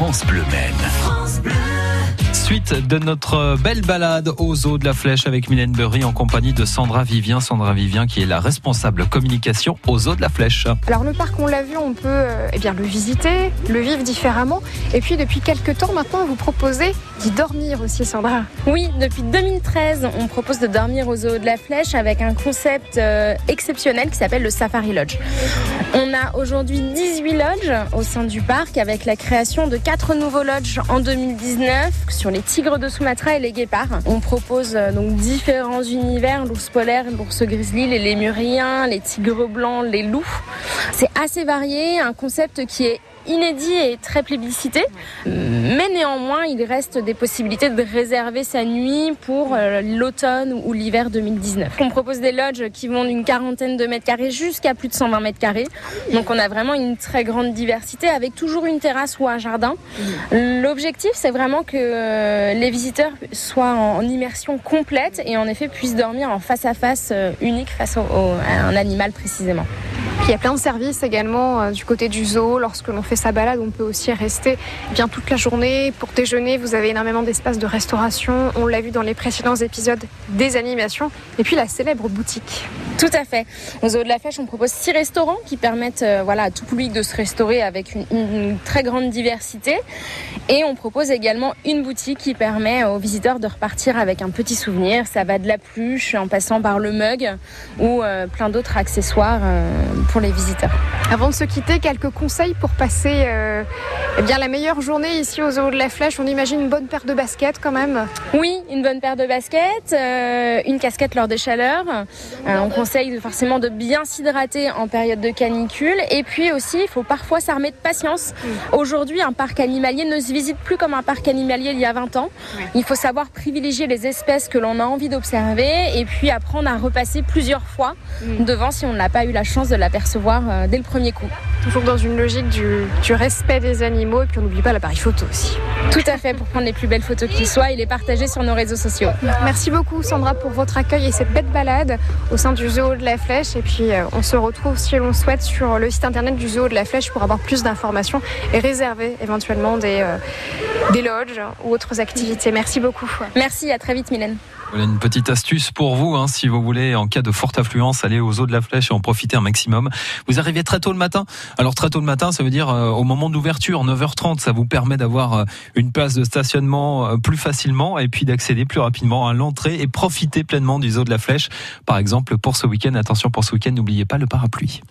France Bleu Maine. Suite de notre belle balade aux eaux de la Flèche avec Mylène Burry en compagnie de Sandra Vivien. Sandra Vivien qui est la responsable communication aux eaux de la Flèche. Alors le parc, on l'a vu, on peut euh, eh bien, le visiter, le vivre différemment. Et puis depuis quelques temps maintenant, vous proposez d'y dormir aussi, Sandra. Oui, depuis 2013, on propose de dormir aux eaux de la Flèche avec un concept euh, exceptionnel qui s'appelle le Safari Lodge. On a aujourd'hui 18 lodges au sein du parc avec la création de 4 nouveaux lodges en 2019 sur les tigres de Sumatra et les guépards. On propose euh, donc différents univers, l'ours polaire, l'ours grizzly, les lémuriens, les tigres blancs, les loups. C'est assez varié, un concept qui est inédit et très plébiscité. Mais néanmoins, il reste des possibilités de réserver sa nuit pour euh, l'automne ou l'hiver 2019. On propose des lodges qui vont d'une quarantaine de mètres carrés jusqu'à plus de 120 mètres carrés. Donc on a vraiment une très grande diversité avec toujours une terrasse ou un jardin. L'objectif, c'est vraiment que euh, les visiteurs soient en immersion complète et en effet puissent dormir en face à face euh, unique face à un animal précisément. Il y a plein de services également euh, du côté du zoo. Lorsque l'on fait sa balade, on peut aussi rester bien toute la journée. Pour déjeuner, vous avez énormément d'espaces de restauration. On l'a vu dans les précédents épisodes des animations. Et puis la célèbre boutique. Tout à fait. Au zoo de la Flèche, on propose six restaurants qui permettent euh, voilà, à tout public de se restaurer avec une, très grande diversité. Et on propose également une boutique qui permet aux visiteurs de repartir avec un petit souvenir. Ça va de la pluche en passant par le mug ou euh, plein d'autres accessoires les visiteurs. Avant de se quitter, quelques conseils pour passer euh, eh bien, la meilleure journée ici au zoo de la Flèche. On imagine une bonne paire de baskets quand même. Oui, une bonne paire de baskets, euh, une casquette lors des chaleurs. Euh, on conseille forcément de bien s'hydrater en période de canicule. Et puis aussi, il faut parfois s'armer de patience. Aujourd'hui, un parc animalier ne se visite plus comme un parc animalier il y a 20 ans. Il faut savoir privilégier les espèces que l'on a envie d'observer et puis apprendre à repasser plusieurs fois devant si on n'a pas eu la chance de l'apercevoir euh, dès le premier coup. Toujours dans une logique du, du respect des animaux et puis on n'oublie pas l'appareil photo aussi. Tout à fait, pour prendre les plus belles photos qui soient et les partager sur nos réseaux sociaux. Merci beaucoup Sandra pour votre accueil et cette belle balade au sein du zoo de la Flèche. Et puis euh, on se retrouve si l'on souhaite sur le site internet du zoo de la Flèche pour avoir plus d'informations et réserver éventuellement des, euh, des lodges ou autres activités. Merci beaucoup. Merci, à très vite Mylène. Voilà une petite astuce pour vous, hein, si vous voulez, en cas de forte affluence, aller aux eaux de la Flèche et en profiter un maximum. Vous arrivez très tôt le matin. Alors très tôt le matin, ça veut dire euh, au moment d'ouverture, 9h30, ça vous permet d'avoir euh, une place de stationnement euh, plus facilement et puis d'accéder plus rapidement à l'entrée et profiter pleinement du zoo de la Flèche. Par exemple, pour ce week-end, attention pour ce week-end, n'oubliez pas le parapluie.